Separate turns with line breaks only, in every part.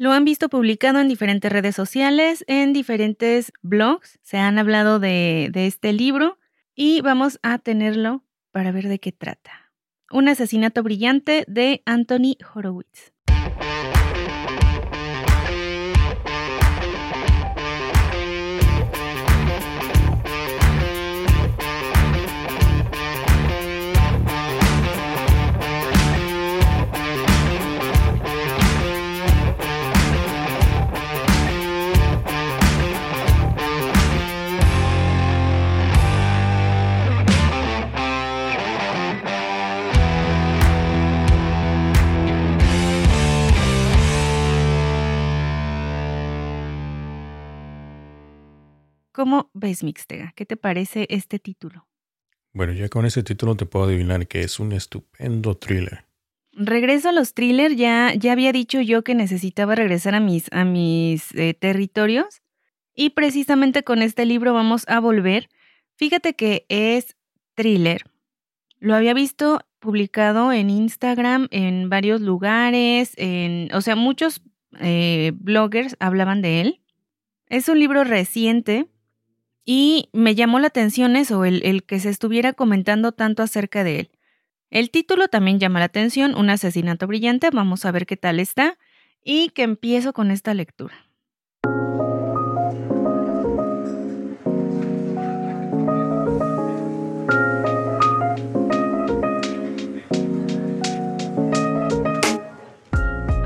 Lo han visto publicado en diferentes redes sociales, en diferentes blogs, se han hablado de, este libro y vamos a tenerlo para ver de qué trata. Un asesinato brillante de Anthony Horowitz. ¿Cómo ves, Mixtega? ¿Qué te parece este título?
Bueno, ya con ese título te puedo adivinar que es un estupendo thriller.
Regreso a los thrillers, ya, ya había dicho yo que necesitaba regresar a mis, a mis eh, territorios y precisamente con este libro vamos a volver. Fíjate que es thriller. Lo había visto publicado en Instagram, en varios lugares, en, o sea, muchos eh, bloggers hablaban de él. Es un libro reciente, y me llamó la atención eso, el, el que se estuviera comentando tanto acerca de él. El título también llama la atención, Un asesinato brillante, vamos a ver qué tal está, y que empiezo con esta lectura.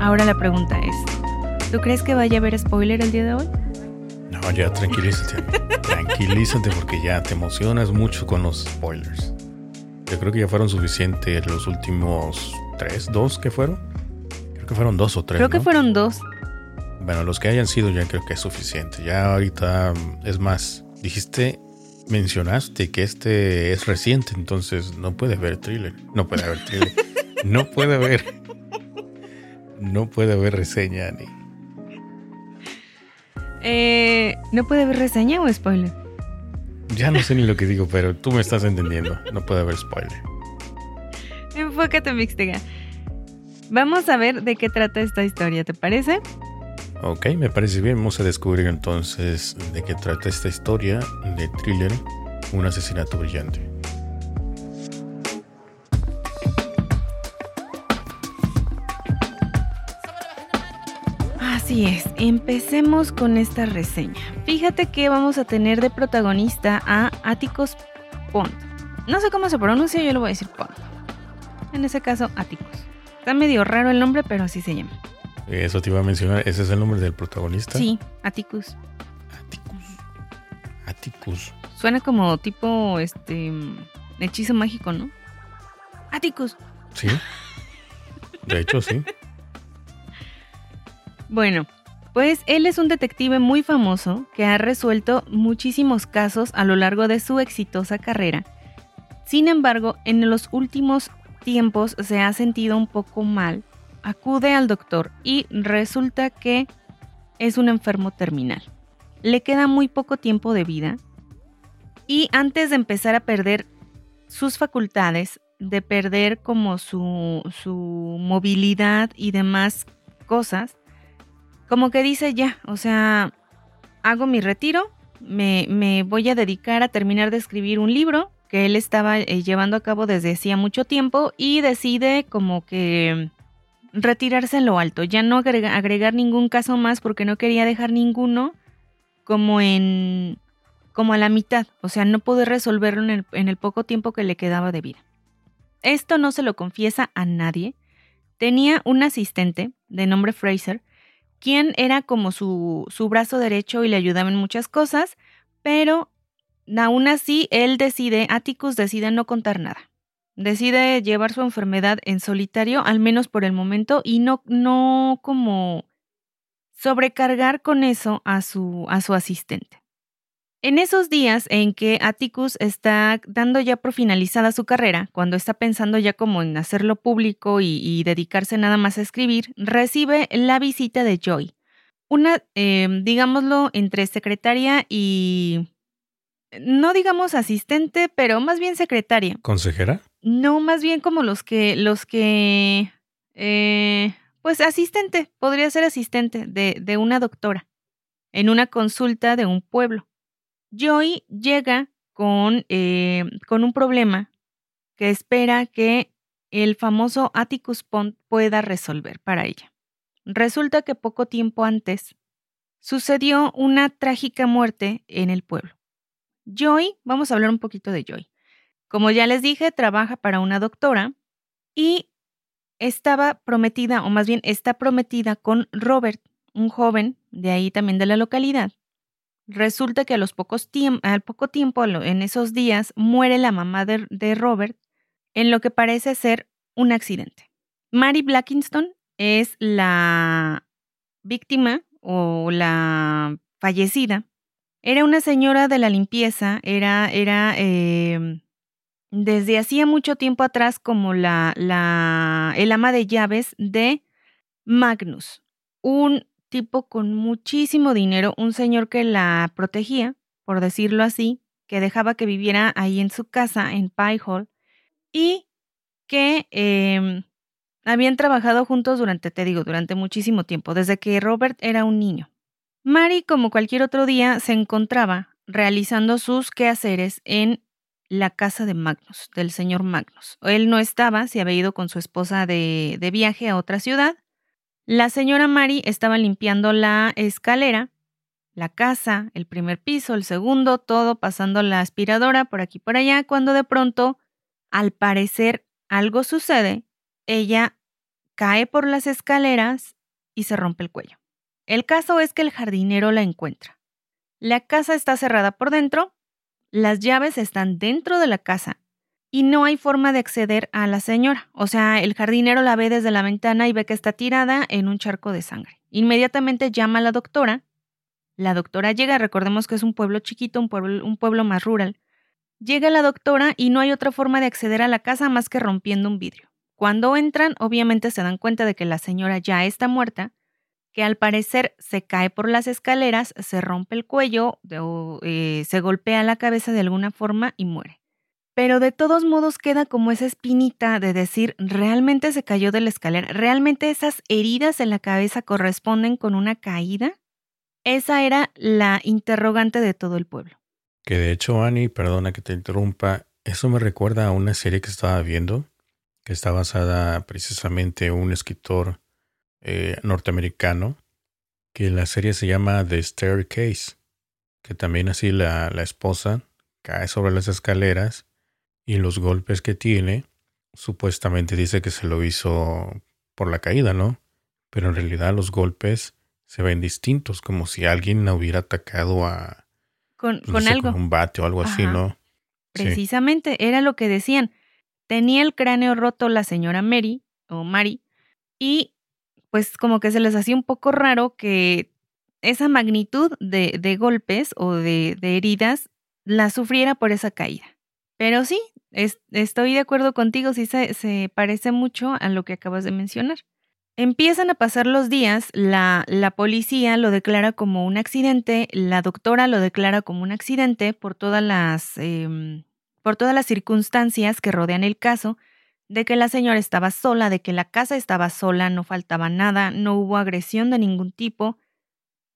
Ahora la pregunta es, ¿tú crees que vaya a haber spoiler el día de hoy?
No, ya tranquilízate. tranquilízate porque ya te emocionas mucho con los spoilers. Yo creo que ya fueron suficientes los últimos tres, dos que fueron. Creo que fueron dos o tres.
Creo que fueron dos.
Bueno, los que hayan sido ya creo que es suficiente. Ya ahorita, es más, dijiste, mencionaste que este es reciente, entonces no puede haber thriller. No puede haber thriller. no puede haber. No puede haber reseña ni
eh, ¿No puede haber reseña o spoiler?
Ya no sé ni lo que digo, pero tú me estás entendiendo. No puede haber spoiler.
Enfócate, Mixtega. Vamos a ver de qué trata esta historia, ¿te parece?
Ok, me parece bien. Vamos a descubrir entonces de qué trata esta historia de thriller, un asesinato brillante.
Así es, empecemos con esta reseña. Fíjate que vamos a tener de protagonista a Atticus Pond. No sé cómo se pronuncia, yo lo voy a decir Pond. En ese caso, Atticus. Está medio raro el nombre, pero así se llama.
Eso te iba a mencionar, ¿ese es el nombre del protagonista?
Sí, Atticus.
Atticus. Atticus.
Suena como tipo, este, hechizo mágico, ¿no? Atticus.
Sí. De hecho, sí.
Bueno, pues él es un detective muy famoso que ha resuelto muchísimos casos a lo largo de su exitosa carrera. Sin embargo, en los últimos tiempos se ha sentido un poco mal, acude al doctor y resulta que es un enfermo terminal. Le queda muy poco tiempo de vida y antes de empezar a perder sus facultades, de perder como su, su movilidad y demás cosas, como que dice ya, o sea, hago mi retiro, me, me voy a dedicar a terminar de escribir un libro que él estaba eh, llevando a cabo desde hacía mucho tiempo y decide como que retirarse en lo alto, ya no agregar ningún caso más porque no quería dejar ninguno como en como a la mitad, o sea, no poder resolverlo en el, en el poco tiempo que le quedaba de vida. Esto no se lo confiesa a nadie. Tenía un asistente de nombre Fraser quien era como su, su brazo derecho y le ayudaba en muchas cosas, pero aún así él decide, Atticus decide no contar nada. Decide llevar su enfermedad en solitario, al menos por el momento, y no, no como sobrecargar con eso a su, a su asistente. En esos días en que Atticus está dando ya por finalizada su carrera, cuando está pensando ya como en hacerlo público y, dedicarse nada más a escribir, recibe la visita de Joy. Una, em, digámoslo, entre secretaria y... No digamos asistente, pero más bien secretaria.
¿Consejera?
No, más bien como los que... Los que... Eh, pues asistente, podría ser asistente de, de una doctora en una consulta de un pueblo. Joy llega con, eh, con un problema que espera que el famoso Atticus Pond pueda resolver para ella. Resulta que poco tiempo antes sucedió una trágica muerte en el pueblo. Joy, vamos a hablar un poquito de Joy. Como ya les dije, trabaja para una doctora y estaba prometida, o más bien está prometida con Robert, un joven de ahí también de la localidad. Resulta que a los pocos al poco tiempo, en esos días, muere la mamá de, Robert en lo que parece ser un accidente. Mary Blackinston es la víctima o la fallecida. Era una señora de la limpieza, era, era em, desde hacía mucho tiempo atrás como la, la, el ama de llaves de Magnus, un tipo con muchísimo dinero, un señor que la protegía, por decirlo así, que dejaba que viviera ahí en su casa, en Pie Hall, y que em, habían trabajado juntos durante, te digo, durante muchísimo tiempo, desde que Robert era un niño. Mary, como cualquier otro día, se encontraba realizando sus quehaceres en la casa de Magnus, del señor Magnus. Él no estaba, se había ido con su esposa de, de viaje a otra ciudad la señora Mary estaba limpiando la escalera, la casa, el primer piso, el segundo, todo pasando la aspiradora por aquí y por allá, cuando de pronto, al parecer, algo sucede, ella cae por las escaleras y se rompe el cuello. El caso es que el jardinero la encuentra. La casa está cerrada por dentro, las llaves están dentro de la casa y no hay forma de acceder a la señora. O sea, el jardinero la ve desde la ventana y ve que está tirada en un charco de sangre. Inmediatamente llama a la doctora. La doctora llega, recordemos que es un pueblo chiquito, un pueblo, un pueblo más rural. Llega la doctora y no hay otra forma de acceder a la casa más que rompiendo un vidrio. Cuando entran, obviamente se dan cuenta de que la señora ya está muerta, que al parecer se cae por las escaleras, se rompe el cuello, o, eh, se golpea la cabeza de alguna forma y muere pero de todos modos queda como esa espinita de decir, ¿realmente se cayó de la escalera? ¿Realmente esas heridas en la cabeza corresponden con una caída? Esa era la interrogante de todo el pueblo.
Que de hecho, Annie, perdona que te interrumpa, eso me recuerda a una serie que estaba viendo, que está basada precisamente en un escritor eh, norteamericano, que la serie se llama The Staircase, que también así la, la esposa cae sobre las escaleras y los golpes que tiene, supuestamente dice que se lo hizo por la caída, ¿no? Pero en realidad los golpes se ven distintos, como si alguien la hubiera atacado a...
Con, con algo.
Con un bate o algo así, ¿no?
Precisamente, era lo que decían. Tenía el cráneo roto la señora Mary, o Mary, y pues como que se les hacía un poco raro que esa magnitud de, de golpes o de, de heridas la sufriera por esa caída. Pero sí, estoy de acuerdo contigo, sí se, parece mucho a lo que acabas de mencionar. Empiezan a pasar los días, la, la, policía lo declara como un accidente, la doctora lo declara como un accidente por todas las, em, por todas las circunstancias que rodean el caso, de que la señora estaba sola, de que la casa estaba sola, no faltaba nada, no hubo agresión de ningún tipo,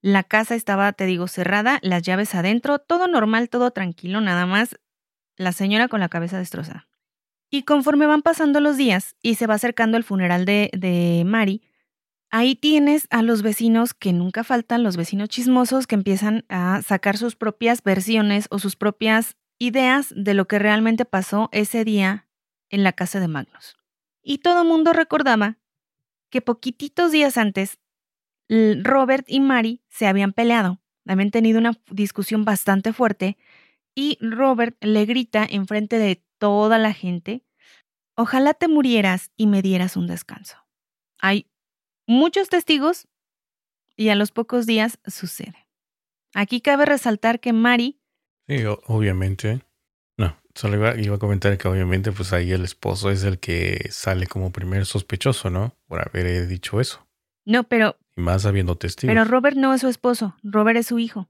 la casa estaba, te digo, cerrada, las llaves adentro, todo normal, todo tranquilo, nada más la señora con la cabeza destrozada. Y conforme van pasando los días y se va acercando el funeral de, de Mari, ahí tienes a los vecinos que nunca faltan, los vecinos chismosos que empiezan a sacar sus propias versiones o sus propias ideas de lo que realmente pasó ese día en la casa de Magnus. Y todo el mundo recordaba que poquititos días antes, Robert y Mari se habían peleado, habían tenido una discusión bastante fuerte y Robert le grita enfrente de toda la gente, ojalá te murieras y me dieras un descanso. Hay muchos testigos y a los pocos días sucede. Aquí cabe resaltar que Mari...
Sí, obviamente. No, solo iba, a comentar que obviamente pues ahí el esposo es el que sale como primer sospechoso, ¿no? Por haber dicho eso.
No, pero...
Y más habiendo testigos.
Pero Robert no es su esposo, Robert es su hijo.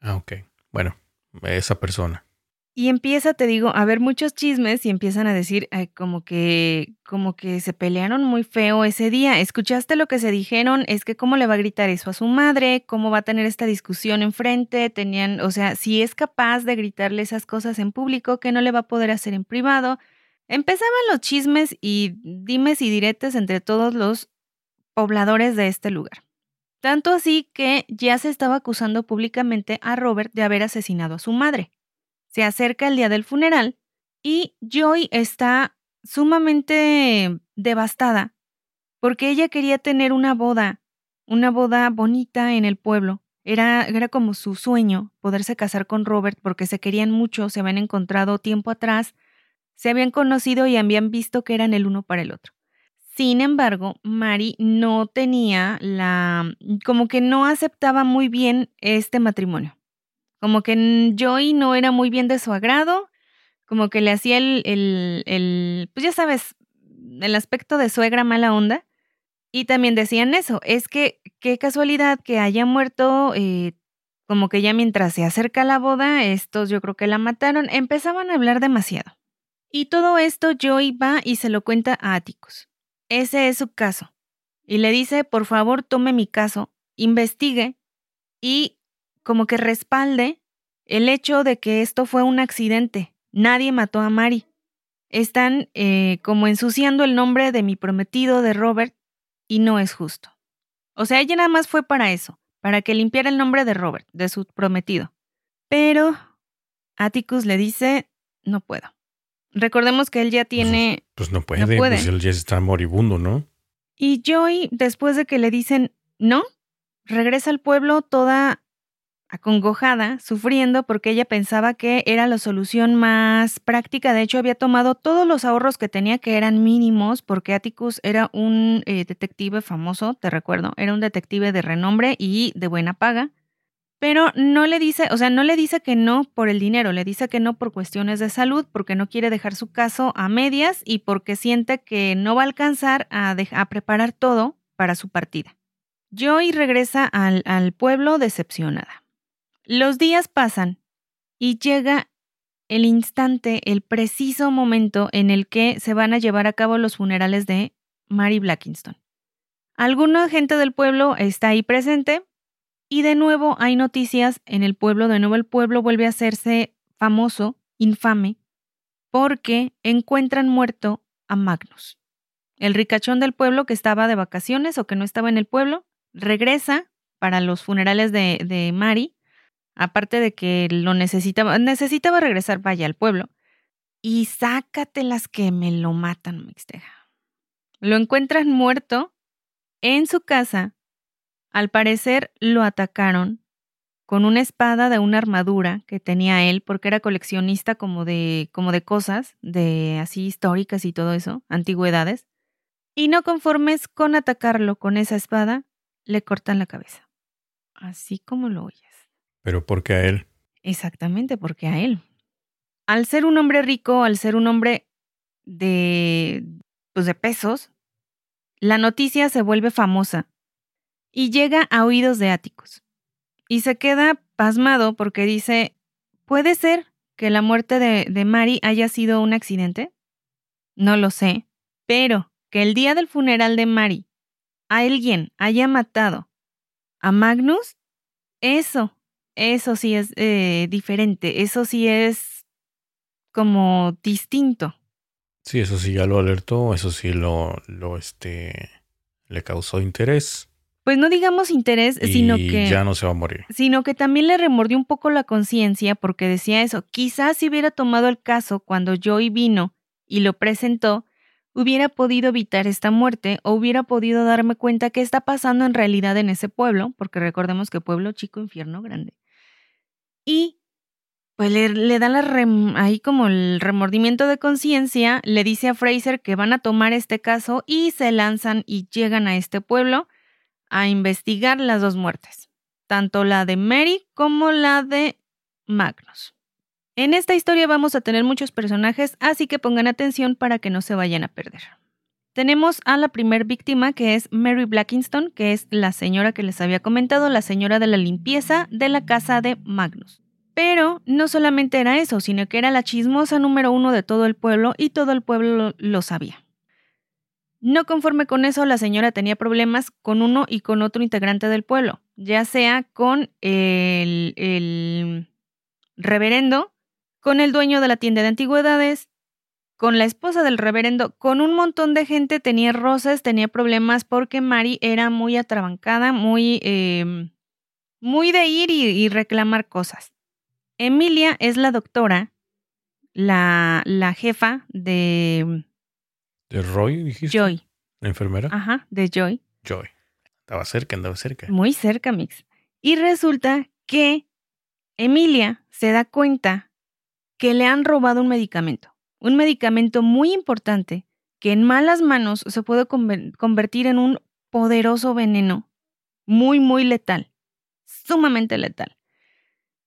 Ah, ok. Bueno, esa persona.
Y empieza, te digo, a haber muchos chismes y empiezan a decir como que como que se pelearon muy feo ese día. ¿Escuchaste lo que se dijeron? Es que cómo le va a gritar eso a su madre, cómo va a tener esta discusión enfrente, tenían, o sea, si es capaz de gritarle esas cosas en público, que no le va a poder hacer en privado. Empezaban los chismes y dimes y diretes entre todos los pobladores de este lugar. Tanto así que ya se estaba acusando públicamente a Robert de haber asesinado a su madre. Se acerca el día del funeral y Joy está sumamente devastada porque ella quería tener una boda, una boda bonita en el pueblo. Era, era como su sueño poderse casar con Robert porque se querían mucho, se habían encontrado tiempo atrás, se habían conocido y habían visto que eran el uno para el otro. Sin embargo, Mary no tenía la, como que no aceptaba muy bien este matrimonio. Como que Joy no era muy bien de su agrado, como que le hacía el, el, pues ya sabes, el aspecto de suegra mala onda. Y también decían eso, es que qué casualidad que haya muerto, eh, como que ya mientras se acerca la boda, estos yo creo que la mataron, empezaban a hablar demasiado. Y todo esto Joy va y se lo cuenta a Atticus. Ese es su caso. Y le dice, por favor, tome mi caso, investigue y como que respalde el hecho de que esto fue un accidente. Nadie mató a Mari. Están eh, como ensuciando el nombre de mi prometido de Robert y no es justo. O sea, ella nada más fue para eso, para que limpiara el nombre de Robert, de su prometido. Pero Atticus le dice, no puedo. Recordemos que él ya pues, tiene...
Pues, no puede, pues él ya está moribundo, ¿no?
Y Joy, después de que le dicen no, regresa al pueblo toda acongojada, sufriendo porque ella pensaba que era la solución más práctica. De hecho, había tomado todos los ahorros que tenía, que eran mínimos, porque Atticus era un eh, detective famoso, te recuerdo, era un detective de renombre y de buena paga. Pero no le dice, o sea, no le dice que no por el dinero, le dice que no por cuestiones de salud, porque no quiere dejar su caso a medias y porque siente que no va a alcanzar a, preparar todo para su partida. Joy regresa al, al pueblo decepcionada. Los días pasan y llega el instante, el preciso momento en el que se van a llevar a cabo los funerales de Mary Blackinston. Alguna gente del pueblo está ahí presente, y de nuevo hay noticias en el pueblo, de nuevo el pueblo vuelve a hacerse famoso, infame, porque encuentran muerto a Magnus. El ricachón del pueblo que estaba de vacaciones o que no estaba en el pueblo, regresa para los funerales de, de Mari, aparte de que lo necesitaba, necesitaba regresar, vaya, al pueblo. Y sácatelas que me lo matan, Mixteja. Lo encuentran muerto en su casa al parecer lo atacaron con una espada de una armadura que tenía él, porque era coleccionista como de, como de cosas, de así históricas y todo eso, antigüedades. Y no conformes con atacarlo con esa espada, le cortan la cabeza. Así como lo oyes.
¿Pero por qué a él?
Exactamente, porque a él. Al ser un hombre rico, al ser un hombre de, pues de pesos, la noticia se vuelve famosa y llega a oídos de Áticos. Y se queda pasmado porque dice, ¿puede ser que la muerte de, de Mari haya sido un accidente? No lo sé, pero que el día del funeral de Mari alguien haya matado a Magnus, eso, eso sí es eh, diferente, eso sí es como distinto.
Sí, eso sí ya lo alertó, eso sí lo, lo este, le causó interés
pues no digamos interés, sino que
ya no se va a morir.
Sino que también le remordió un poco la conciencia porque decía eso, quizás si hubiera tomado el caso cuando Joey vino y lo presentó, hubiera podido evitar esta muerte o hubiera podido darme cuenta qué está pasando en realidad en ese pueblo, porque recordemos que pueblo chico, infierno grande. Y pues le, da la ahí como el remordimiento de conciencia, le dice a Fraser que van a tomar este caso y se lanzan y llegan a este pueblo a investigar las dos muertes, tanto la de Mary como la de Magnus. En esta historia vamos a tener muchos personajes, así que pongan atención para que no se vayan a perder. Tenemos a la primer víctima que es Mary Blackinston, que es la señora que les había comentado, la señora de la limpieza de la casa de Magnus. Pero no solamente era eso, sino que era la chismosa número uno de todo el pueblo y todo el pueblo lo sabía. No conforme con eso, la señora tenía problemas con uno y con otro integrante del pueblo, ya sea con el, reverendo, con el dueño de la tienda de antigüedades, con la esposa del reverendo, con un montón de gente tenía roces, tenía problemas porque Mari era muy atrabancada, muy, em, muy de ir y, reclamar cosas. Emilia es la doctora, la, la jefa de...
¿De Roy, dijiste?
Joy.
¿La enfermera?
Ajá, de Joy.
Joy. Estaba cerca, andaba cerca.
Muy cerca, Mix. Y resulta que Emilia se da cuenta que le han robado un medicamento un medicamento muy importante que en malas manos se puede convertir en un poderoso veneno, muy, muy letal, sumamente letal.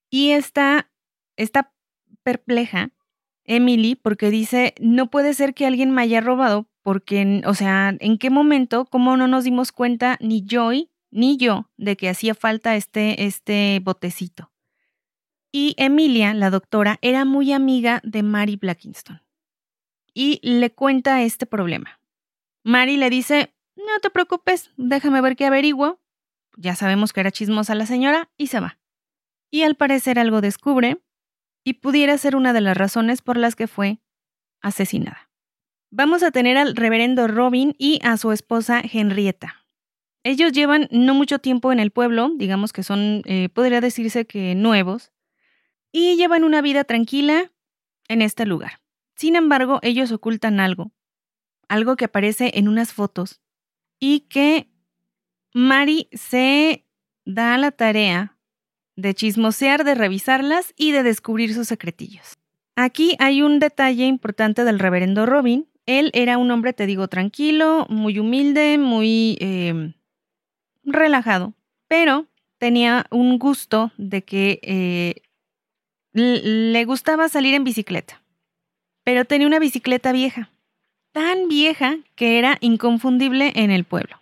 Y está, está perpleja Emily porque dice, no puede ser que alguien me haya robado porque, o sea, ¿en qué momento, cómo no nos dimos cuenta ni Joy ni yo de que hacía falta este, este botecito? Y Emilia, la doctora, era muy amiga de Mary Blackinston y le cuenta este problema. Mary le dice, no te preocupes, déjame ver qué averiguo. Ya sabemos que era chismosa la señora y se va. Y al parecer algo descubre y pudiera ser una de las razones por las que fue asesinada. Vamos a tener al reverendo Robin y a su esposa Henrietta. Ellos llevan no mucho tiempo en el pueblo, digamos que son, eh, podría decirse que nuevos, y llevan una vida tranquila en este lugar. Sin embargo, ellos ocultan algo, algo que aparece en unas fotos y que Mari se da la tarea de chismosear, de revisarlas y de descubrir sus secretillos. Aquí hay un detalle importante del reverendo Robin. Él era un hombre, te digo, tranquilo, muy humilde, muy em, relajado, pero tenía un gusto de que eh, le gustaba salir en bicicleta pero tenía una bicicleta vieja, tan vieja que era inconfundible en el pueblo.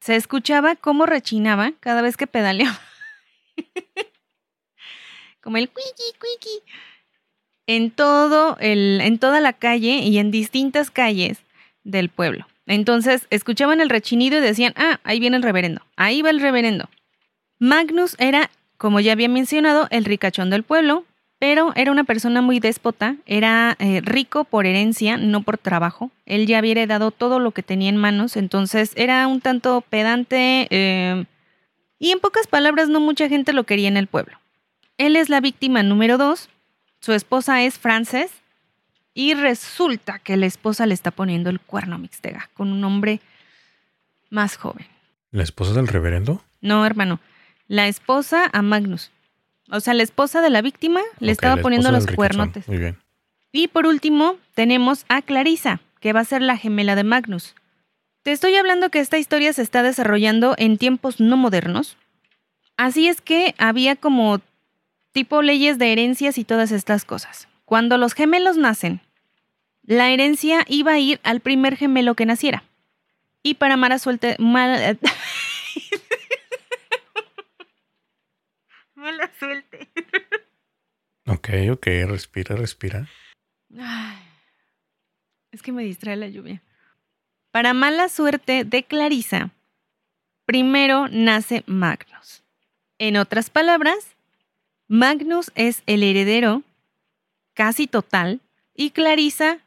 Se escuchaba cómo rechinaba cada vez que pedaleaba. Como el cuiqui, cuiqui. En todo el, en toda la calle y en distintas calles del pueblo. Entonces escuchaban el rechinido y decían, ah, ahí viene el reverendo, ahí va el reverendo. Magnus era, como ya había mencionado, el ricachón del pueblo, pero era una persona muy déspota, era eh, rico por herencia, no por trabajo. Él ya había heredado todo lo que tenía en manos, entonces era un tanto pedante eh, y en pocas palabras no mucha gente lo quería en el pueblo. Él es la víctima número dos, su esposa es Frances y resulta que la esposa le está poniendo el cuerno a Mixtega con un hombre más joven.
¿La esposa del reverendo?
No, hermano, la esposa a Magnus. O sea, la esposa de la víctima le estaba poniendo los cuernotes.
Muy bien.
Y por último, tenemos a Clarisa, que va a ser la gemela de Magnus. Te estoy hablando que esta historia se está desarrollando en tiempos no modernos. Así es que había como tipo leyes de herencias y todas estas cosas. Cuando los gemelos nacen, la herencia iba a ir al primer gemelo que naciera. Y para mala suerte, mal, la suelte.
Ok, ok, respira, respira.
es que me distrae la lluvia. Para mala suerte de Clarisa, primero nace Magnus. En otras palabras, Magnus es el heredero casi total y Clarisa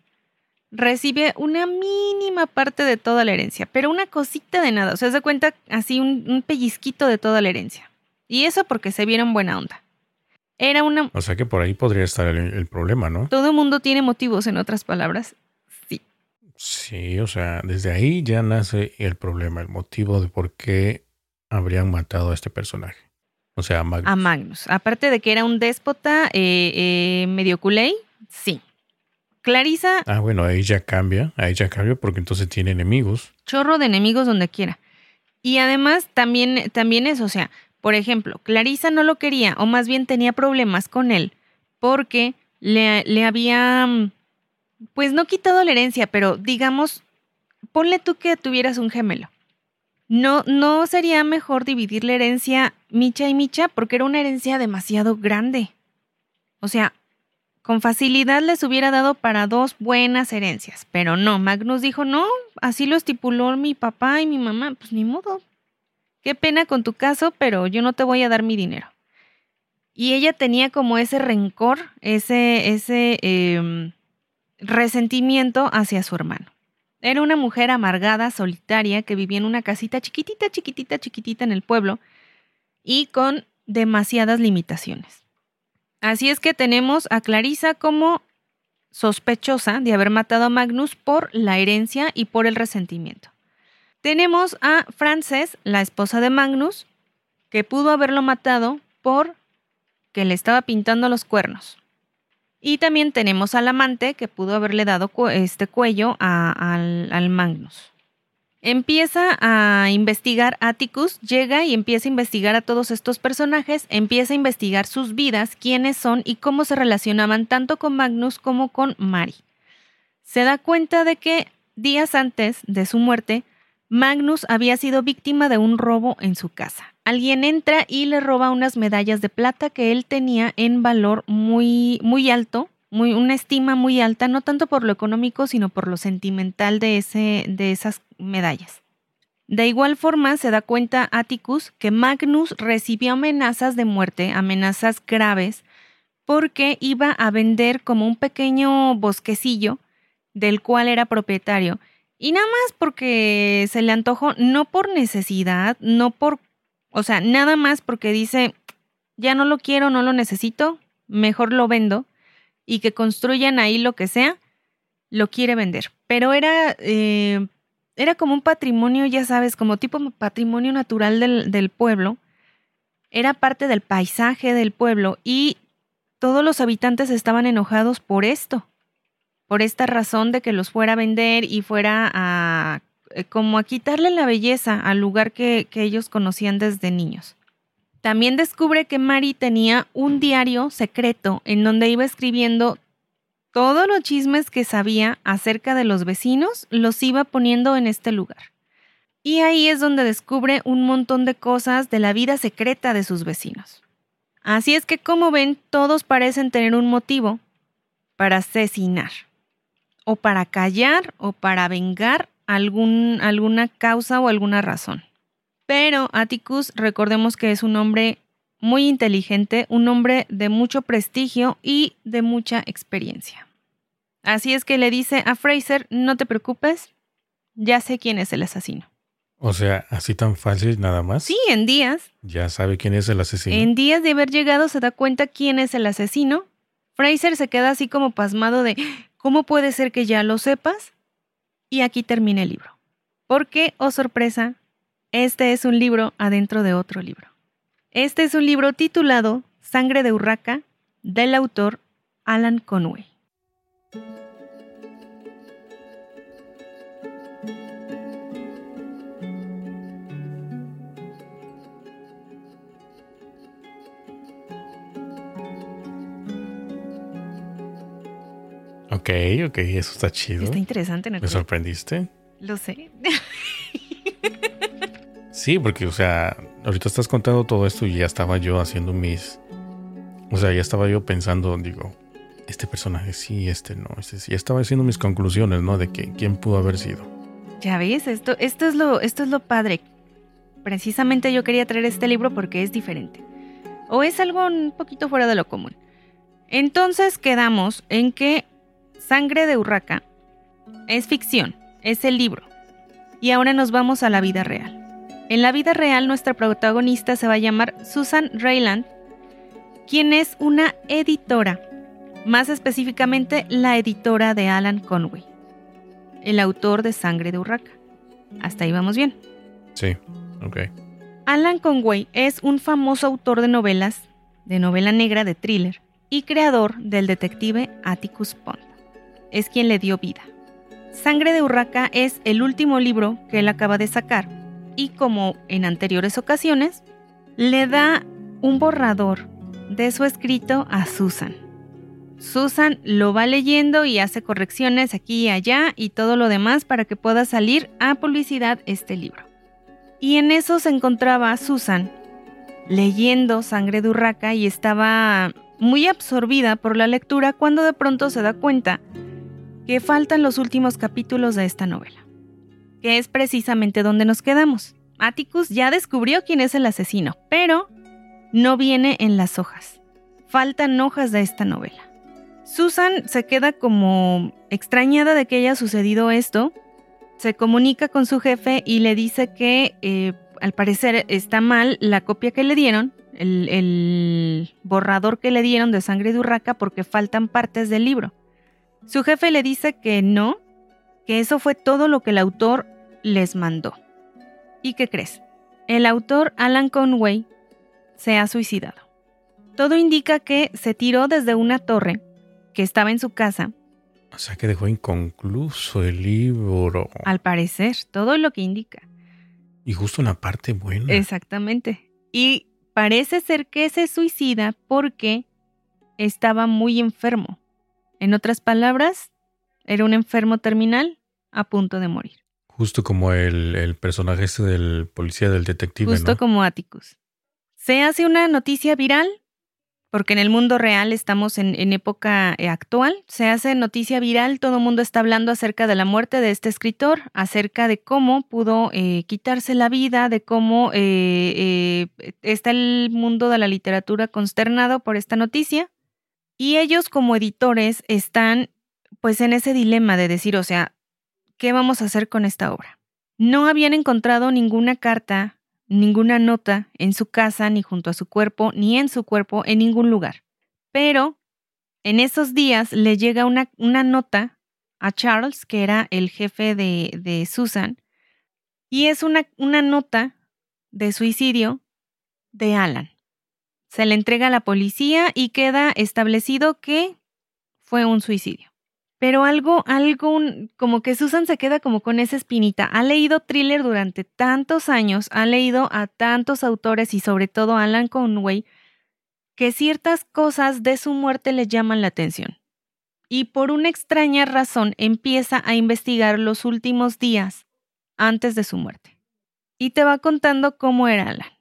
recibe una mínima parte de toda la herencia, pero una cosita de nada. O sea, se cuenta así un pellizquito de toda la herencia. Y eso porque se vieron buena onda. Era una...
O sea que por ahí podría estar el, problema, ¿no?
Todo mundo tiene motivos, en otras palabras. Sí.
O sea, desde ahí ya nace el problema, el motivo de por qué habrían matado a este personaje. O sea, a Magnus.
A Magnus. Aparte de que era un déspota eh, eh, medio culé, sí. Clarisa.
Ah, bueno, ahí ya cambia, ahí ya cambia porque entonces tiene enemigos.
Chorro de enemigos donde quiera. Y además también, también es, o sea, por ejemplo, Clarisa no lo quería o más bien tenía problemas con él porque le, le había, mm, pues no quitado la herencia, pero digamos, ponle tú que tuvieras un gemelo. No, no sería mejor dividir la herencia Micha y Micha porque era una herencia demasiado grande. O sea, con facilidad les hubiera dado para dos buenas herencias, pero no, Magnus dijo, no, así lo estipuló mi papá y mi mamá, pues ni modo. Qué pena con tu caso, pero yo no te voy a dar mi dinero. Y ella tenía como ese rencor, ese, ese em, resentimiento hacia su hermano. Era una mujer amargada, solitaria, que vivía en una casita chiquitita, chiquitita, chiquitita en el pueblo y con demasiadas limitaciones. Así es que tenemos a Clarisa como sospechosa de haber matado a Magnus por la herencia y por el resentimiento. Tenemos a Frances, la esposa de Magnus, que pudo haberlo matado por que le estaba pintando los cuernos. Y también tenemos al amante que pudo haberle dado este cuello al, al Magnus. Empieza a investigar Atticus, llega y empieza a investigar a todos estos personajes, empieza a investigar sus vidas, quiénes son y cómo se relacionaban tanto con Magnus como con Mari. Se da cuenta de que días antes de su muerte, Magnus había sido víctima de un robo en su casa. Alguien entra y le roba unas medallas de plata que él tenía en valor muy, muy alto, muy, una estima muy alta, no tanto por lo económico, sino por lo sentimental de, ese, de esas medallas. De igual forma, se da cuenta Atticus que Magnus recibió amenazas de muerte, amenazas graves, porque iba a vender como un pequeño bosquecillo del cual era propietario. Y nada más porque se le antojó, no por necesidad, no por, o sea, nada más porque dice, ya no lo quiero, no lo necesito, mejor lo vendo y que construyan ahí lo que sea, lo quiere vender. Pero era, eh, era como un patrimonio, ya sabes, como tipo patrimonio natural del, del pueblo. Era parte del paisaje del pueblo y todos los habitantes estaban enojados por esto por esta razón de que los fuera a vender y fuera a como a quitarle la belleza al lugar que, que ellos conocían desde niños. También descubre que Mari tenía un diario secreto en donde iba escribiendo todos los chismes que sabía acerca de los vecinos, los iba poniendo en este lugar. Y ahí es donde descubre un montón de cosas de la vida secreta de sus vecinos. Así es que, como ven, todos parecen tener un motivo para asesinar o para callar o para vengar algún, alguna causa o alguna razón. Pero Atticus, recordemos que es un hombre muy inteligente, un hombre de mucho prestigio y de mucha experiencia. Así es que le dice a Fraser, no te preocupes, ya sé quién es el asesino.
O sea, así tan fácil nada más.
Sí, en días.
Ya sabe quién es el asesino.
En días de haber llegado se da cuenta quién es el asesino. Fraser se queda así como pasmado de, ¿Cómo puede ser que ya lo sepas? Y aquí termina el libro. Porque, oh sorpresa, este es un libro adentro de otro libro. Este es un libro titulado Sangre de Urraca del autor Alan Conway.
Ok, ok, eso está chido.
Está interesante, ¿no?
¿Me sorprendiste?
Lo sé.
sí, porque, o sea, ahorita estás contando todo esto y ya estaba yo haciendo mis. O sea, ya estaba yo pensando, digo, este personaje sí, este no, este sí. Ya estaba haciendo mis conclusiones, ¿no? De que quién pudo haber sido.
Ya ves, esto, esto, es lo, esto es lo padre. Precisamente yo quería traer este libro porque es diferente. O es algo un poquito fuera de lo común. Entonces quedamos en que Sangre de Urraca es ficción, es el libro. Y ahora nos vamos a la vida real. En la vida real nuestra protagonista se va a llamar Susan Rayland, quien es una editora, más específicamente la editora de Alan Conway, el autor de Sangre de Urraca. Hasta ahí vamos bien.
Sí, ok.
Alan Conway es un famoso autor de novelas, de novela negra, de thriller, y creador del detective Atticus Pond es quien le dio vida. Sangre de Urraca es el último libro que él acaba de sacar y como en anteriores ocasiones, le da un borrador de su escrito a Susan. Susan lo va leyendo y hace correcciones aquí y allá y todo lo demás para que pueda salir a publicidad este libro. Y en eso se encontraba Susan leyendo Sangre de Urraca y estaba muy absorbida por la lectura cuando de pronto se da cuenta que faltan los últimos capítulos de esta novela, que es precisamente donde nos quedamos. Atticus ya descubrió quién es el asesino, pero no viene en las hojas. Faltan hojas de esta novela. Susan se queda como extrañada de que haya sucedido esto. Se comunica con su jefe y le dice que eh, al parecer está mal la copia que le dieron, el, el borrador que le dieron de Sangre de Urraca porque faltan partes del libro. Su jefe le dice que no, que eso fue todo lo que el autor les mandó. ¿Y qué crees? El autor Alan Conway se ha suicidado. Todo indica que se tiró desde una torre que estaba en su casa.
O sea que dejó inconcluso el libro.
Al parecer, todo lo que indica.
Y justo una parte buena.
Exactamente. Y parece ser que se suicida porque estaba muy enfermo. En otras palabras, era un enfermo terminal a punto de morir.
Justo como el, personaje este del policía, del detective.
Justo como Atticus. Se hace una noticia viral porque en el mundo real estamos en, época eh, actual, se hace noticia viral, todo el mundo está hablando acerca de la muerte de este escritor, acerca de cómo pudo eh, quitarse la vida, de cómo eh, está el mundo de la literatura consternado por esta noticia. Y ellos como editores están pues en ese dilema de decir, o sea, ¿qué vamos a hacer con esta obra? No habían encontrado ninguna carta ninguna nota en su casa, ni junto a su cuerpo, ni en su cuerpo, en ningún lugar. Pero en esos días le llega una, una nota a Charles, que era el jefe de, de Susan, y es una, una nota de suicidio de Alan. Se le entrega a la policía y queda establecido que fue un suicidio. Pero algo, algo, como que Susan se queda como con esa espinita. Ha leído thriller durante tantos años, ha leído a tantos autores y sobre todo a Alan Conway, que ciertas cosas de su muerte le llaman la atención. Y por una extraña razón empieza a investigar los últimos días antes de su muerte. Y te va contando cómo era Alan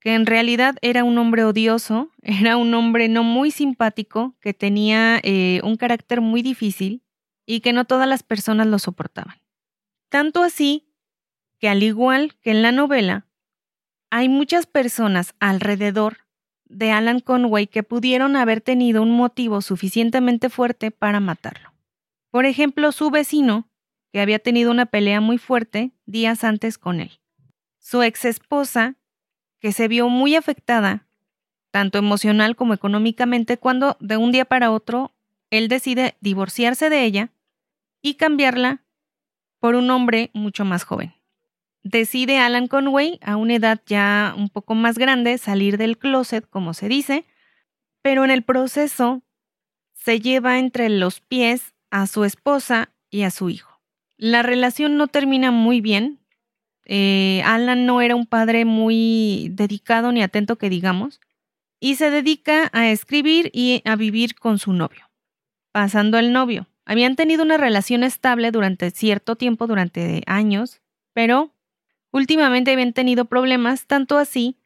que en realidad era un hombre odioso, era un hombre no muy simpático, que tenía eh, un carácter muy difícil y que no todas las personas lo soportaban. Tanto así que al igual que en la novela, hay muchas personas alrededor de Alan Conway que pudieron haber tenido un motivo suficientemente fuerte para matarlo. Por ejemplo, su vecino, que había tenido una pelea muy fuerte días antes con él. Su ex esposa, que se vio muy afectada, tanto emocional como económicamente, cuando de un día para otro él decide divorciarse de ella y cambiarla por un hombre mucho más joven. Decide Alan Conway, a una edad ya un poco más grande, salir del closet, como se dice, pero en el proceso se lleva entre los pies a su esposa y a su hijo. La relación no termina muy bien, eh, Alan no era un padre muy dedicado ni atento que digamos, y se dedica a escribir y a vivir con su novio. Pasando al novio. Habían tenido una relación estable durante cierto tiempo, durante años, pero últimamente habían tenido problemas, tanto así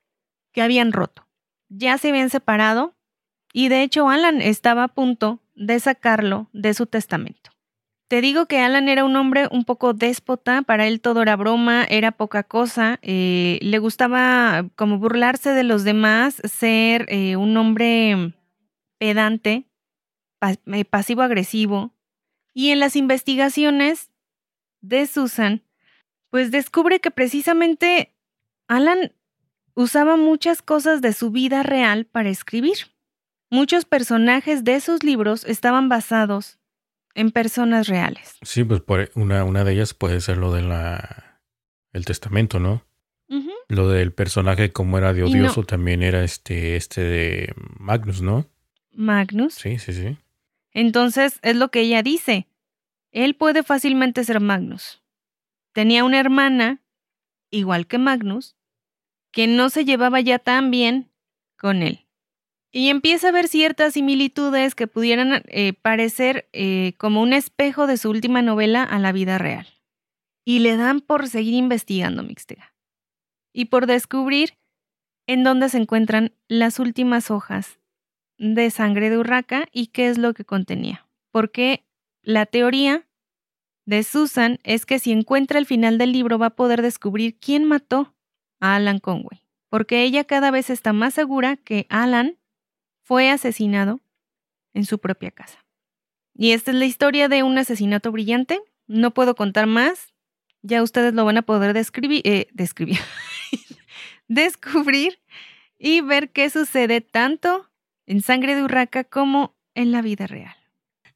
que habían roto. Ya se habían separado y de hecho Alan estaba a punto de sacarlo de su testamento. Te digo que Alan era un hombre un poco déspota, para él todo era broma, era poca cosa, eh, le gustaba como burlarse de los demás, ser eh, un hombre pedante, eh, pasivo-agresivo. Y en las investigaciones de Susan, pues descubre que precisamente Alan usaba muchas cosas de su vida real para escribir. Muchos personajes de sus libros estaban basados en personas reales.
Sí, pues por una, una de ellas puede ser lo de la el testamento, ¿no? Lo del personaje como era de odioso también era este, este de Magnus, ¿no?
Magnus.
Sí, sí, sí.
Entonces es lo que ella dice. Él puede fácilmente ser Magnus. Tenía una hermana, igual que Magnus, que no se llevaba ya tan bien con él. Y empieza a ver ciertas similitudes que pudieran eh, parecer eh, como un espejo de su última novela a la vida real. Y le dan por seguir investigando Mixtega. Y por descubrir en dónde se encuentran las últimas hojas de sangre de urraca y qué es lo que contenía. Porque la teoría de Susan es que si encuentra el final del libro va a poder descubrir quién mató a Alan Conway. Porque ella cada vez está más segura que Alan fue asesinado en su propia casa. Y esta es la historia de un asesinato brillante. No puedo contar más. Ya ustedes lo van a poder describir, eh, describir, descubrir y ver qué sucede tanto en Sangre de Urraca como en la vida real.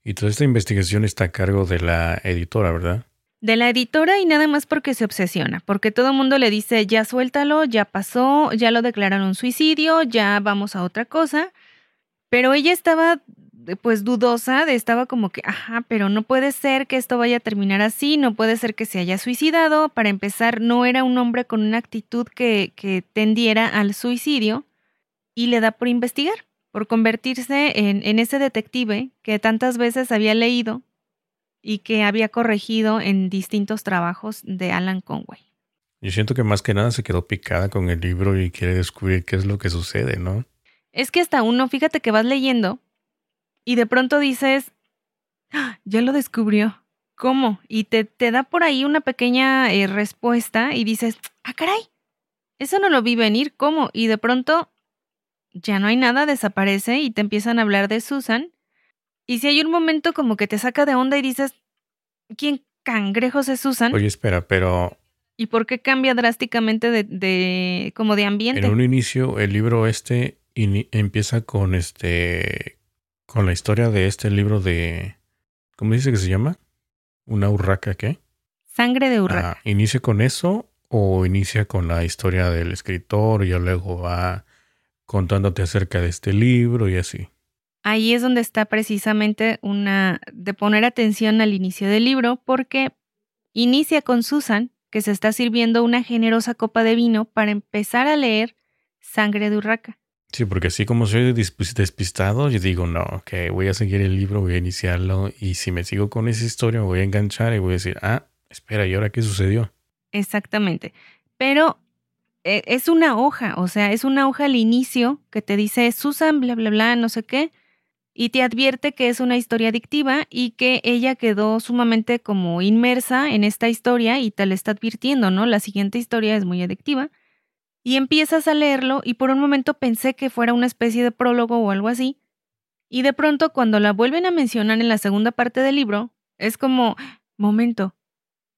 Y toda esta investigación está a cargo de la editora, ¿verdad?
De la editora y nada más porque se obsesiona, porque todo el mundo le dice, ya suéltalo, ya pasó, ya lo declararon suicidio, ya vamos a otra cosa. Pero ella estaba pues dudosa, de estaba como que, ajá, pero no puede ser que esto vaya a terminar así, no puede ser que se haya suicidado. Para empezar, no era un hombre con una actitud que, que tendiera al suicidio y le da por investigar, por convertirse en, en ese detective que tantas veces había leído y que había corregido en distintos trabajos de Alan Conway.
Yo siento que más que nada se quedó picada con el libro y quiere descubrir qué es lo que sucede, ¿no?
Es que hasta uno, fíjate que vas leyendo y de pronto dices, ¡Ah! ya lo descubrió. ¿Cómo? Y te, te da por ahí una pequeña eh, respuesta y dices, ah, caray, eso no lo vi venir, ¿cómo? Y de pronto ya no hay nada, desaparece y te empiezan a hablar de Susan. Y si hay un momento como que te saca de onda y dices, ¿quién cangrejos es Susan?
Oye, espera, pero...
¿Y por qué cambia drásticamente de, de como de ambiente?
En un inicio, el libro este empieza con este con la historia de este libro de. ¿Cómo dice que se llama? ¿Una urraca qué?
Sangre de urraca.
Ah, ¿Inicia con eso o inicia con la historia del escritor y luego va contándote acerca de este libro y así?
Ahí es donde está precisamente una de poner atención al inicio del libro porque inicia con Susan, que se está sirviendo una generosa copa de vino para empezar a leer Sangre de Urraca.
Sí, porque así como soy despistado, yo digo, no, ok, voy a seguir el libro, voy a iniciarlo y si me sigo con esa historia me voy a enganchar y voy a decir, ah, espera, ¿y ahora qué sucedió?
Exactamente. Pero eh, es una hoja, o sea, es una hoja al inicio que te dice Susan, bla, bla, bla, no sé qué, y te advierte que es una historia adictiva y que ella quedó sumamente como inmersa en esta historia y te la está advirtiendo, ¿no? La siguiente historia es muy adictiva y empiezas a leerlo y por un momento pensé que fuera una especie de prólogo o algo así. Y de pronto cuando la vuelven a mencionar en la segunda parte del libro, es como, momento,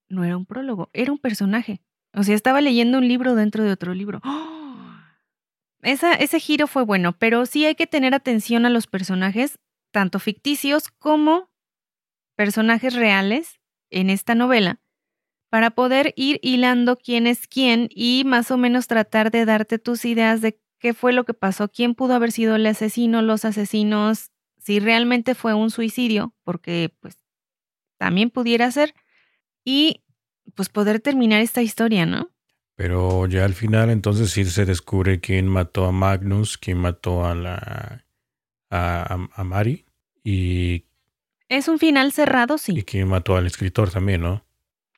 no era un prólogo, era un personaje. O sea, estaba leyendo un libro dentro de otro libro. Esa, ese giro fue bueno, pero sí hay que tener atención a los personajes, tanto ficticios como personajes reales en esta novela, para poder ir hilando quién es quién y más o menos tratar de darte tus ideas de qué fue lo que pasó, quién pudo haber sido el asesino, los asesinos, si realmente fue un suicidio, porque pues también pudiera ser, y pues poder terminar esta historia, ¿no?
Pero ya al final entonces sí se descubre quién mató a Magnus, quién mató a la a, a Mari y
es un final cerrado, sí.
Y quién mató al escritor también, ¿no?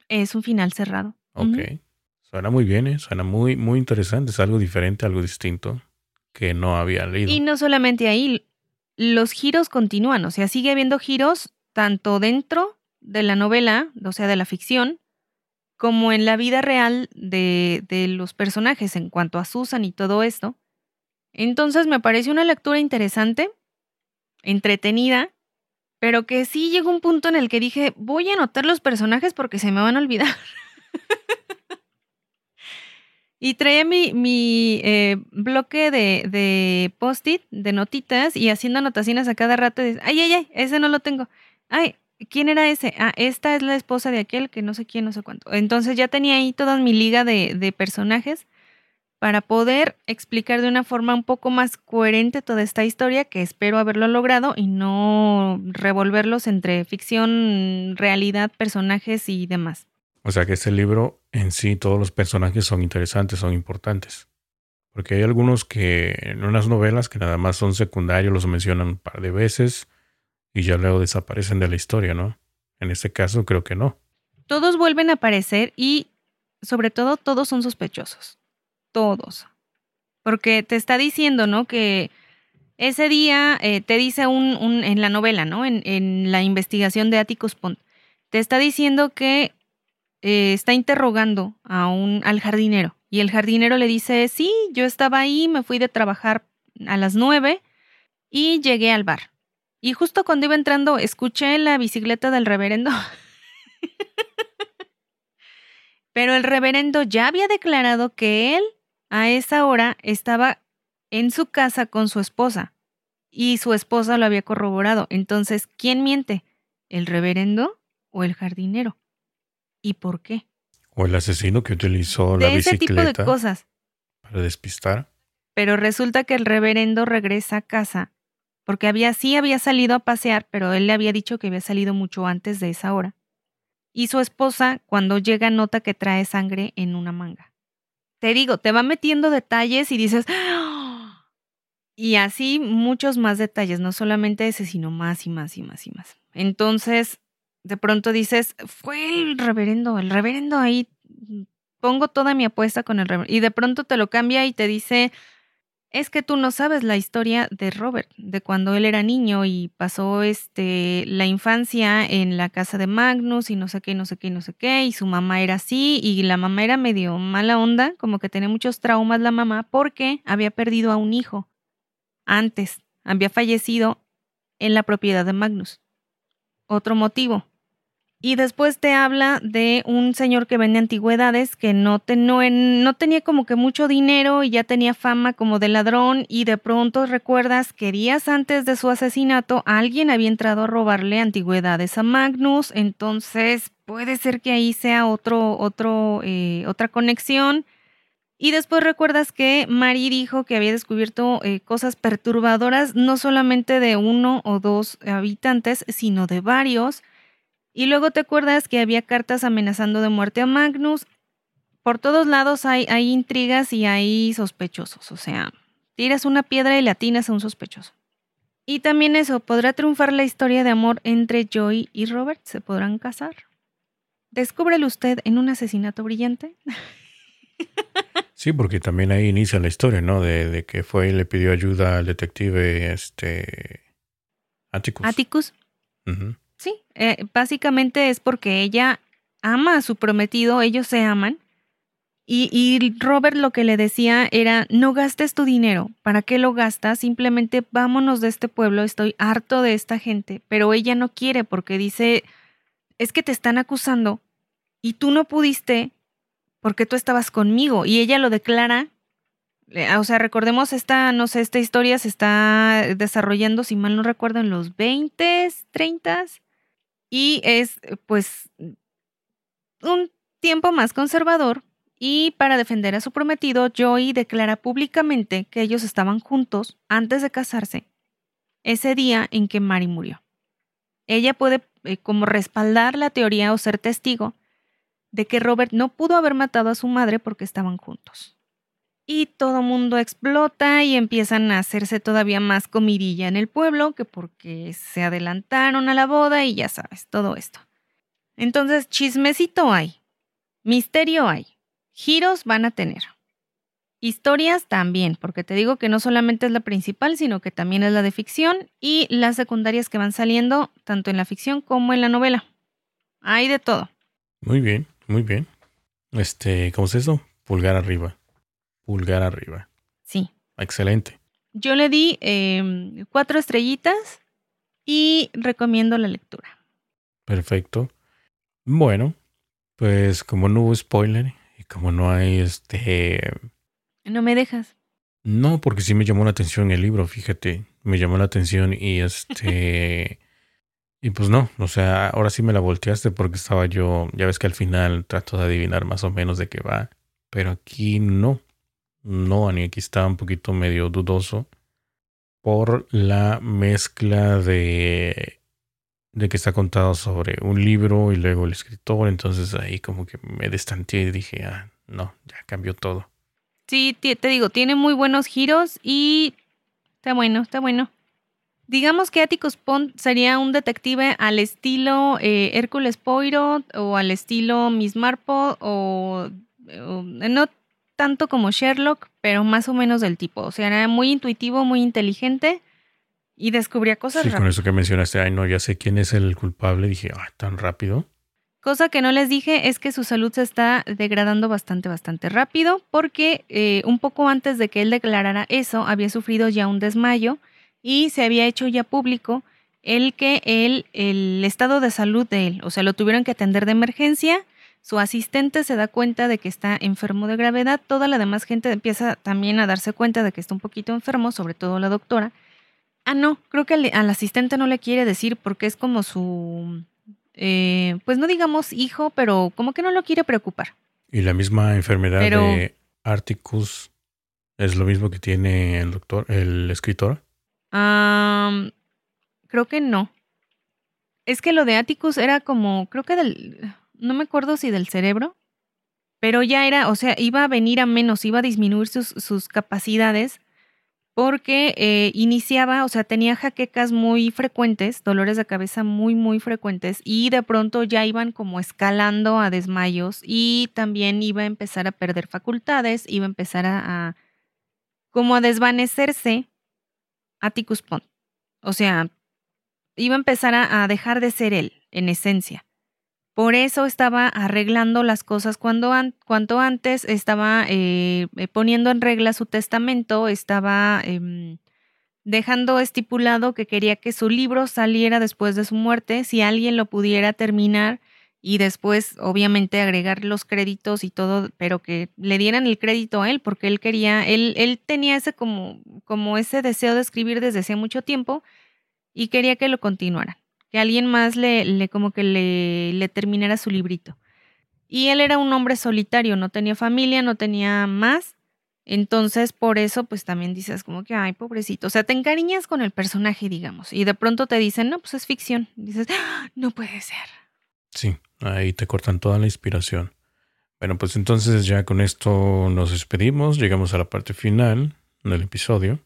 Es un final cerrado.
Ok. Suena muy bien, ¿eh? Suena muy, muy interesante. Es algo diferente, algo distinto que no había leído.
Y no solamente ahí, los giros continúan. O sea, sigue habiendo giros tanto dentro de la novela, o sea, de la ficción, como en la vida real de, de los personajes en cuanto a Susan y todo esto. Entonces me parece una lectura interesante, entretenida, pero que sí llegó un punto en el que dije, voy a anotar los personajes porque se me van a olvidar. y traía mi, mi eh, bloque de, de post-it, de notitas, y haciendo anotaciones a cada rato. ay, ay, ay, ese no lo tengo. Ay, ¿quién era ese? Ah, esta es la esposa de aquel que no sé quién, no sé cuánto. Entonces ya tenía ahí toda mi liga de, de personajes para poder explicar de una forma un poco más coherente toda esta historia, que espero haberlo logrado y no revolverlos entre ficción, realidad, personajes y demás.
O sea que este libro en sí, todos los personajes son interesantes, son importantes. Porque hay algunos que en unas novelas que nada más son secundarios, los mencionan un par de veces y ya luego desaparecen de la historia, ¿no? En este caso creo que no.
Todos vuelven a aparecer y sobre todo todos son sospechosos todos. Porque te está diciendo, ¿no? Que Ese día eh, te dice un, en la novela, ¿no? En, la investigación de Atticus Pond, te está diciendo que eh, está interrogando a un, al jardinero. Y el jardinero le dice, sí, yo estaba ahí, me fui de trabajar a las nueve y llegué al bar. Y justo cuando iba entrando, escuché la bicicleta del reverendo. Pero el reverendo ya había declarado que él a esa hora estaba en su casa con su esposa y su esposa lo había corroborado. Entonces, ¿quién miente? ¿El reverendo o el jardinero? ¿Y por qué?
O el asesino que utilizó la
ese
bicicleta
tipo de cosas.
para despistar.
Pero resulta que el reverendo regresa a casa porque había sí había salido a pasear, pero él le había dicho que había salido mucho antes de esa hora. Y su esposa, cuando llega, nota que trae sangre en una manga. Te digo, te va metiendo detalles y dices, ¡Ah!". y así muchos más detalles, no solamente ese, sino más y más y más y más. Entonces, de pronto dices, fue el reverendo, el reverendo ahí, pongo toda mi apuesta con el reverendo. Y de pronto te lo cambia y te dice, es que tú no sabes la historia de Robert, de cuando él era niño y pasó este la infancia en la casa de Magnus y no sé qué, no sé qué, no sé qué, y su mamá era así y la mamá era medio mala onda, como que tenía muchos traumas la mamá porque había perdido a un hijo antes, había fallecido en la propiedad de Magnus. Otro motivo, y después te habla de un señor que vende antigüedades que no, no, tenía como que mucho dinero y ya tenía fama como de ladrón y de pronto recuerdas que días antes de su asesinato alguien había entrado a robarle antigüedades a Magnus, entonces puede ser que ahí sea otro, otro, eh, otra conexión. Y después recuerdas que Mari dijo que había descubierto eh, cosas perturbadoras no solamente de uno o dos habitantes, sino de varios y luego te acuerdas que había cartas amenazando de muerte a Magnus. Por todos lados hay, hay intrigas y hay sospechosos. O sea, tiras una piedra y la atinas a un sospechoso. Y también eso, ¿podrá triunfar la historia de amor entre Joy y Robert? ¿Se podrán casar? Descúbrelo usted en un asesinato brillante.
Sí, porque también ahí inicia la historia, ¿no? De, que fue y le pidió ayuda al detective este Atticus.
Atticus. Sí, eh, básicamente es porque ella ama a su prometido, ellos se aman. Y, y, Robert lo que le decía era, no gastes tu dinero, ¿para qué lo gastas? Simplemente vámonos de este pueblo, estoy harto de esta gente, pero ella no quiere porque dice, es que te están acusando y tú no pudiste porque tú estabas conmigo y ella lo declara. O sea, recordemos esta, no sé, esta historia se está desarrollando, si mal no recuerdo, en los 20, 30 y es eh, pues un tiempo más conservador y para defender a su prometido, Joey declara públicamente que ellos estaban juntos antes de casarse, ese día en que Mary murió. Ella puede eh, como respaldar la teoría o ser testigo de que Robert no pudo haber matado a su madre porque estaban juntos y todo mundo explota y empiezan a hacerse todavía más comidilla en el pueblo, que porque se adelantaron a la boda y ya sabes, todo esto. Entonces, chismecito hay, misterio hay, giros van a tener. Historias también, porque te digo que no solamente es la principal, sino que también es la de ficción y las secundarias que van saliendo tanto en la ficción como en la novela. Hay de todo.
Muy bien, muy bien. Este, ¿cómo es eso? Pulgar arriba pulgar arriba.
Sí.
Excelente.
Yo le di em, cuatro estrellitas y recomiendo la lectura.
Perfecto. Bueno, pues como no hubo spoiler y como no hay este...
No me dejas.
No, porque sí me llamó la atención el libro, fíjate. Me llamó la atención y este... y pues no, o sea, ahora sí me la volteaste porque estaba yo, ya ves que al final trato de adivinar más o menos de qué va, pero aquí no. No, ni aquí está un poquito medio dudoso por la mezcla de, de que está contado sobre un libro y luego el escritor. Entonces ahí como que me destanteé y dije, ah, no, ya cambió todo.
Sí, te digo, tiene muy buenos giros y está bueno, está bueno. Digamos que Atticus Pond sería un detective al estilo eh, Hércules Poirot o al estilo Miss Marple o, o no tanto como Sherlock, pero más o menos del tipo. O sea, era muy intuitivo, muy inteligente y descubría cosas
Sí, con eso que mencionaste, ay no, ya sé quién es el culpable, dije, ay, tan rápido.
Cosa que no les dije es que su salud se está degradando bastante, bastante rápido, porque eh, un poco antes de que él declarara eso, había sufrido ya un desmayo y se había hecho ya público el que él, el estado de salud de él, o sea, lo tuvieron que atender de emergencia, su asistente se da cuenta de que está enfermo de gravedad, toda la demás gente empieza también a darse cuenta de que está un poquito enfermo, sobre todo la doctora. Ah, no, creo que al, al asistente no le quiere decir porque es como su, eh, pues no digamos hijo, pero como que no lo quiere preocupar.
Y la misma enfermedad
Pero-
de Articus es lo mismo que tiene el doctor, el escritor.
Am, creo que no. Es que lo de Atticus era como, creo que del, no me acuerdo si del cerebro, pero ya era, o sea, iba a venir a menos, iba a disminuir sus, sus capacidades porque eh, iniciaba, o sea, tenía jaquecas muy frecuentes, dolores de cabeza muy, muy frecuentes y de pronto ya iban como escalando a desmayos y también iba a empezar a perder facultades, iba a empezar a, a como a desvanecerse Atticus Pond. O sea, iba a empezar a, a dejar de ser él, en esencia. Por eso estaba arreglando las cosas cuando an- cuanto antes, estaba eh, eh, poniendo en regla su testamento, estaba em, dejando estipulado que quería que su libro saliera después de su muerte, si alguien lo pudiera terminar y después obviamente agregar los créditos y todo, pero que le dieran el crédito a él porque él quería, él, él tenía ese como, como ese deseo de escribir desde hace mucho tiempo y quería que lo continuara, que alguien más le, como que le, le terminara su librito. Y él era un hombre solitario, no tenía familia, no tenía más. Entonces, por eso, pues también dices como que, ay, pobrecito. O sea, te encariñas con el personaje, digamos. Y de pronto te dicen, no, pues es ficción. dices, "Ah, no puede ser.
Sí, ahí te cortan toda la inspiración. Bueno, pues entonces ya con esto nos despedimos, llegamos a la parte final del episodio.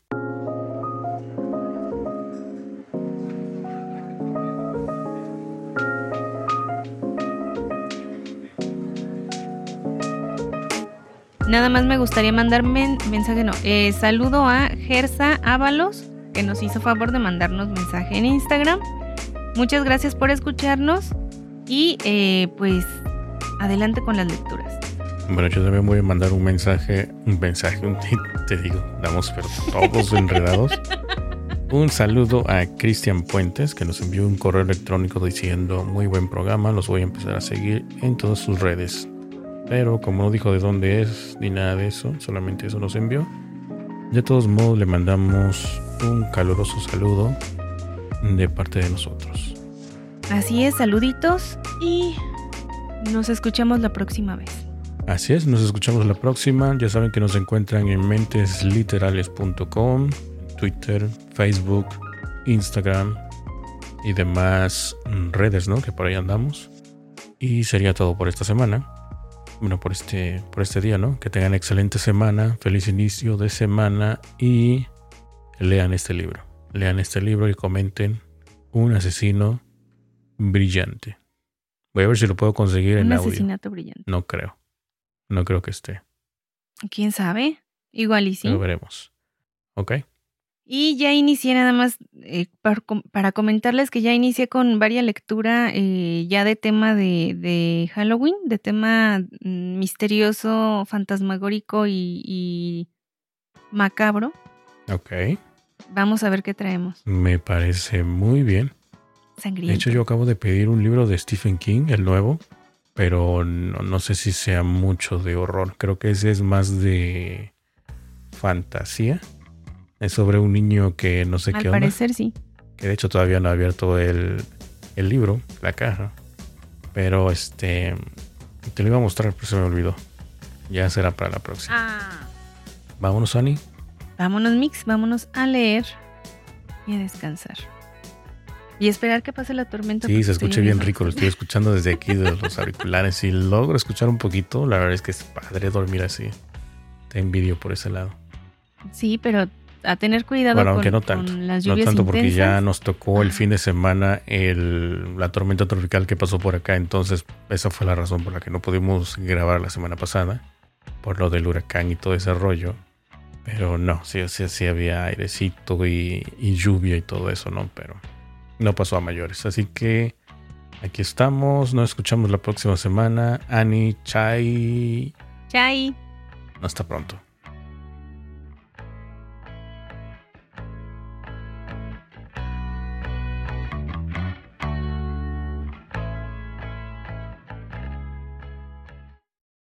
Nada más me gustaría mandar men- mensaje, no, eh, saludo a Gersa Ábalos, que nos hizo favor de mandarnos mensaje en Instagram. Muchas gracias por escucharnos y eh, pues adelante con las lecturas.
Bueno, yo también voy a mandar un mensaje, un mensaje, un, te digo, damos todos enredados. Un saludo a Cristian Puentes, que nos envió un correo electrónico diciendo muy buen programa, los voy a empezar a seguir en todas sus redes. Pero como no dijo de dónde es ni nada de eso, solamente eso nos envió. De todos modos, le mandamos un caluroso saludo de parte de nosotros.
Así es, saluditos y nos escuchamos la próxima vez.
Así es, nos escuchamos la próxima. Ya saben que nos encuentran en mentesliterales.com, Twitter, Facebook, Instagram y demás redes, ¿no? Que por ahí andamos. Y sería todo por esta semana. Bueno, por este, por este día, ¿no? Que tengan excelente semana, feliz inicio de semana y lean este libro. Lean este libro y comenten Un asesino brillante. Voy a ver si lo puedo conseguir en
Un
audio.
asesinato brillante.
No creo. No creo que esté.
¿Quién sabe? Igual y sí.
Lo veremos. ¿Ok?
Y ya inicié nada más eh, para, com- para comentarles que ya inicié con varias lectura eh, ya de tema de, de Halloween, de tema mm, misterioso, fantasmagórico y, y macabro.
Ok.
Vamos a ver qué traemos.
Me parece muy bien.
Sangriento.
De hecho, yo acabo de pedir un libro de Stephen King, el nuevo, pero no, no sé si sea mucho de horror. Creo que ese es más de fantasía. Es sobre un niño que no sé
Al
qué onda.
parecer sí.
Que de hecho todavía no ha abierto el, el libro, la caja. Pero este. Te lo iba a mostrar, pero se me olvidó. Ya será para la próxima.
Ah.
Vámonos, Ani.
Vámonos, Mix, vámonos a leer y a descansar. Y esperar que pase la tormenta.
Sí, se escucha bien rico. Lo estoy escuchando desde aquí, de los auriculares. Si logro escuchar un poquito, la verdad es que es padre dormir así. Te envidio por ese lado.
Sí, pero a tener cuidado
bueno,
con,
no tanto,
con, las lluvias.
No tanto porque ya nos tocó el fin de semana el, la tormenta tropical que pasó por acá, entonces esa fue la razón por la que no pudimos grabar la semana pasada, por lo del huracán y todo ese rollo. Pero no, sí, sí, sí había airecito y, lluvia y todo eso, ¿no? Pero no pasó a mayores. Así que aquí estamos, nos escuchamos la próxima semana. Ani, Chai.
Chai.
Hasta pronto.